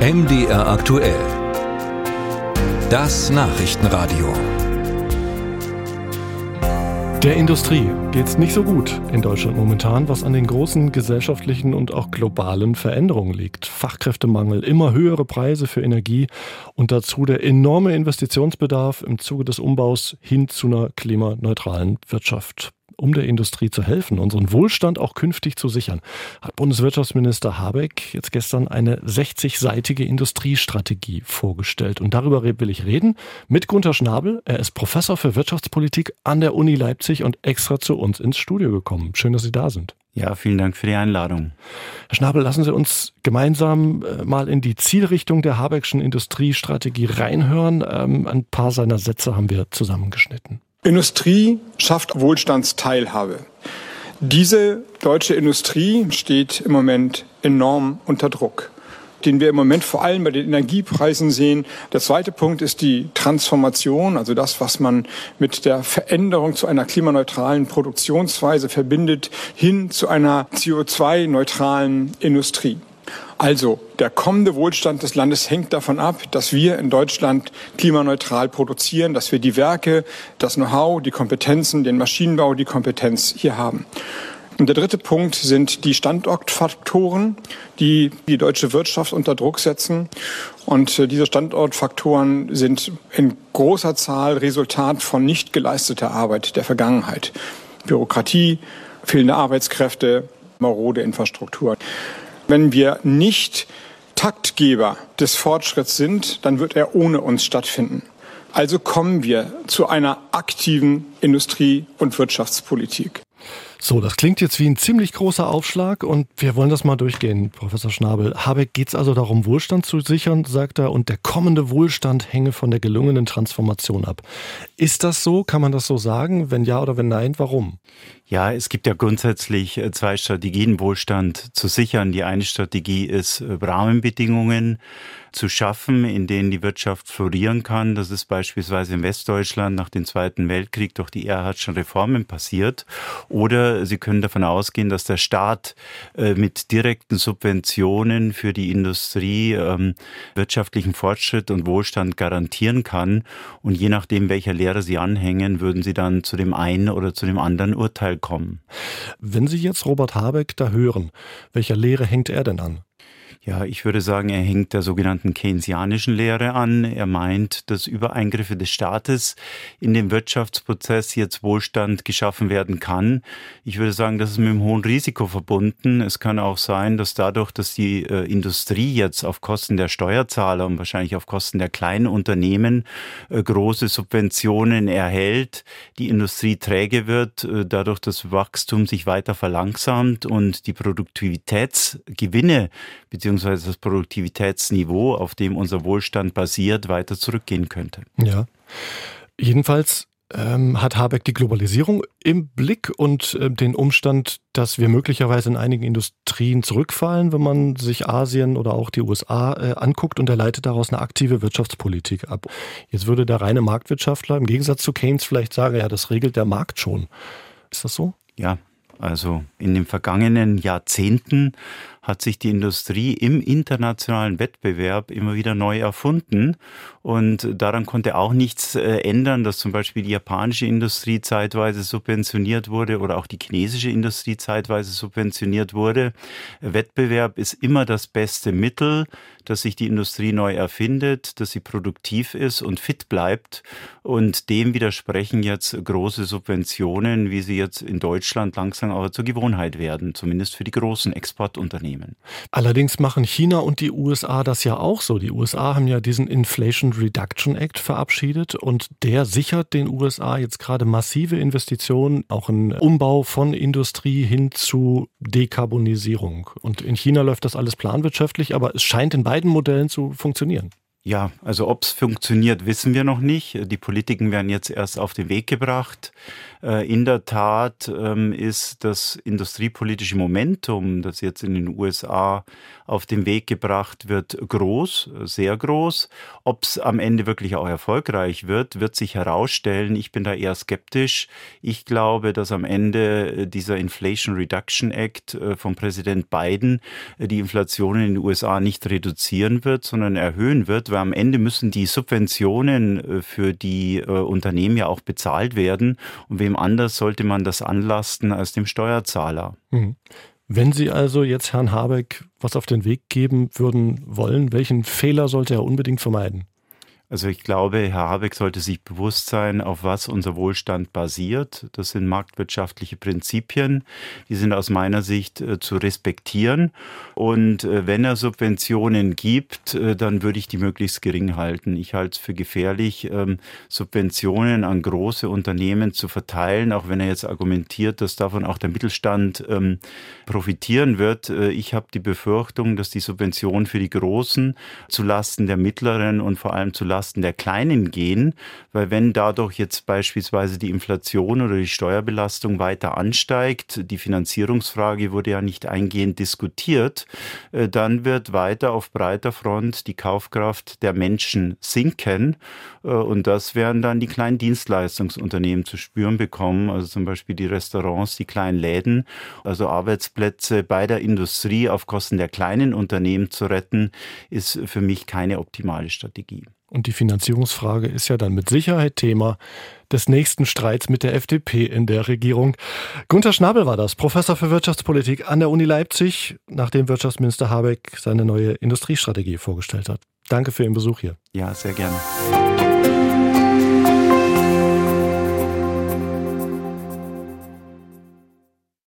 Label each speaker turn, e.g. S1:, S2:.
S1: MDR aktuell. Das Nachrichtenradio.
S2: Der Industrie geht's nicht so gut in Deutschland momentan, was an den großen gesellschaftlichen und auch globalen Veränderungen liegt. Fachkräftemangel, immer höhere Preise für Energie und dazu der enorme Investitionsbedarf im Zuge des Umbaus hin zu einer klimaneutralen Wirtschaft um der Industrie zu helfen, unseren Wohlstand auch künftig zu sichern, hat Bundeswirtschaftsminister Habeck jetzt gestern eine 60-seitige Industriestrategie vorgestellt. Und darüber will ich reden mit Gunther Schnabel. Er ist Professor für Wirtschaftspolitik an der Uni Leipzig und extra zu uns ins Studio gekommen. Schön, dass Sie da sind.
S3: Ja, vielen Dank für die Einladung.
S2: Herr Schnabel, lassen Sie uns gemeinsam äh, mal in die Zielrichtung der Habeckschen Industriestrategie reinhören. Ähm, ein paar seiner Sätze haben wir zusammengeschnitten.
S4: Industrie schafft Wohlstandsteilhabe. Diese deutsche Industrie steht im Moment enorm unter Druck, den wir im Moment vor allem bei den Energiepreisen sehen. Der zweite Punkt ist die Transformation, also das, was man mit der Veränderung zu einer klimaneutralen Produktionsweise verbindet, hin zu einer CO2-neutralen Industrie. Also der kommende Wohlstand des Landes hängt davon ab, dass wir in Deutschland klimaneutral produzieren, dass wir die Werke, das Know-how, die Kompetenzen, den Maschinenbau, die Kompetenz hier haben. Und der dritte Punkt sind die Standortfaktoren, die die deutsche Wirtschaft unter Druck setzen. Und äh, diese Standortfaktoren sind in großer Zahl Resultat von nicht geleisteter Arbeit der Vergangenheit. Bürokratie, fehlende Arbeitskräfte, marode Infrastruktur. Wenn wir nicht Taktgeber des Fortschritts sind, dann wird er ohne uns stattfinden. Also kommen wir zu einer aktiven Industrie- und Wirtschaftspolitik.
S2: So, das klingt jetzt wie ein ziemlich großer Aufschlag und wir wollen das mal durchgehen, Professor Schnabel. Habeck geht es also darum, Wohlstand zu sichern, sagt er, und der kommende Wohlstand hänge von der gelungenen Transformation ab. Ist das so? Kann man das so sagen? Wenn ja oder wenn nein, warum?
S3: Ja, es gibt ja grundsätzlich äh, zwei Strategien, Wohlstand zu sichern. Die eine Strategie ist, äh, Rahmenbedingungen zu schaffen, in denen die Wirtschaft florieren kann. Das ist beispielsweise in Westdeutschland nach dem Zweiten Weltkrieg durch die Erhardschen Reformen passiert. Oder Sie können davon ausgehen, dass der Staat äh, mit direkten Subventionen für die Industrie ähm, wirtschaftlichen Fortschritt und Wohlstand garantieren kann. Und je nachdem, welcher Lehre Sie anhängen, würden Sie dann zu dem einen oder zu dem anderen Urteil kommen.
S2: Wenn Sie jetzt Robert Habeck da hören, welcher Lehre hängt er denn an?
S3: Ja, ich würde sagen, er hängt der sogenannten keynesianischen Lehre an. Er meint, dass über Eingriffe des Staates in den Wirtschaftsprozess jetzt Wohlstand geschaffen werden kann. Ich würde sagen, das ist mit einem hohen Risiko verbunden. Es kann auch sein, dass dadurch, dass die äh, Industrie jetzt auf Kosten der Steuerzahler und wahrscheinlich auf Kosten der kleinen Unternehmen äh, große Subventionen erhält, die Industrie träge wird, äh, dadurch das Wachstum sich weiter verlangsamt und die Produktivitätsgewinne beziehungsweise das Produktivitätsniveau, auf dem unser Wohlstand basiert, weiter zurückgehen könnte.
S2: Ja. Jedenfalls ähm, hat Habeck die Globalisierung im Blick und äh, den Umstand, dass wir möglicherweise in einigen Industrien zurückfallen, wenn man sich Asien oder auch die USA äh, anguckt und er leitet daraus eine aktive Wirtschaftspolitik ab. Jetzt würde der reine Marktwirtschaftler im Gegensatz zu Keynes vielleicht sagen, ja, das regelt der Markt schon. Ist das so?
S3: Ja, also in den vergangenen Jahrzehnten hat sich die Industrie im internationalen Wettbewerb immer wieder neu erfunden. Und daran konnte auch nichts äh, ändern, dass zum Beispiel die japanische Industrie zeitweise subventioniert wurde oder auch die chinesische Industrie zeitweise subventioniert wurde. Wettbewerb ist immer das beste Mittel, dass sich die Industrie neu erfindet, dass sie produktiv ist und fit bleibt. Und dem widersprechen jetzt große Subventionen, wie sie jetzt in Deutschland langsam aber zur Gewohnheit werden, zumindest für die großen Exportunternehmen nehmen.
S2: Allerdings machen China und die USA das ja auch so. Die USA haben ja diesen Inflation Reduction Act verabschiedet und der sichert den USA jetzt gerade massive Investitionen, auch im Umbau von Industrie hin zu Dekarbonisierung. Und in China läuft das alles planwirtschaftlich, aber es scheint in beiden Modellen zu funktionieren.
S3: Ja, also ob es funktioniert, wissen wir noch nicht. Die Politiken werden jetzt erst auf den Weg gebracht. Äh, in der Tat ähm, ist das industriepolitische Momentum, das jetzt in den USA auf den Weg gebracht wird, groß, sehr groß. Ob es am Ende wirklich auch erfolgreich wird, wird sich herausstellen. Ich bin da eher skeptisch. Ich glaube, dass am Ende dieser Inflation Reduction Act äh, von Präsident Biden äh, die Inflation in den USA nicht reduzieren wird, sondern erhöhen wird, weil am Ende müssen die Subventionen für die Unternehmen ja auch bezahlt werden. Und wem anders sollte man das anlasten als dem Steuerzahler.
S2: Mhm. Wenn Sie also jetzt Herrn Habeck was auf den Weg geben würden wollen, welchen Fehler sollte er unbedingt vermeiden?
S3: Also ich glaube, Herr Habeck sollte sich bewusst sein, auf was unser Wohlstand basiert. Das sind marktwirtschaftliche Prinzipien. Die sind aus meiner Sicht äh, zu respektieren. Und äh, wenn er Subventionen gibt, äh, dann würde ich die möglichst gering halten. Ich halte es für gefährlich, ähm, Subventionen an große Unternehmen zu verteilen, auch wenn er jetzt argumentiert, dass davon auch der Mittelstand ähm, profitieren wird. Ich habe die Befürchtung, dass die Subventionen für die Großen zulasten der Mittleren und vor allem zulasten Lasten der Kleinen gehen, weil wenn dadurch jetzt beispielsweise die Inflation oder die Steuerbelastung weiter ansteigt, die Finanzierungsfrage wurde ja nicht eingehend diskutiert, äh, dann wird weiter auf breiter Front die Kaufkraft der Menschen sinken äh, und das werden dann die kleinen Dienstleistungsunternehmen zu spüren bekommen, also zum Beispiel die Restaurants, die kleinen Läden, also Arbeitsplätze bei der Industrie auf Kosten der kleinen Unternehmen zu retten, ist für mich keine optimale Strategie.
S2: Und die Finanzierungsfrage ist ja dann mit Sicherheit Thema des nächsten Streits mit der FDP in der Regierung. Gunther Schnabel war das, Professor für Wirtschaftspolitik an der Uni Leipzig, nachdem Wirtschaftsminister Habeck seine neue Industriestrategie vorgestellt hat. Danke für Ihren Besuch hier.
S3: Ja, sehr gerne.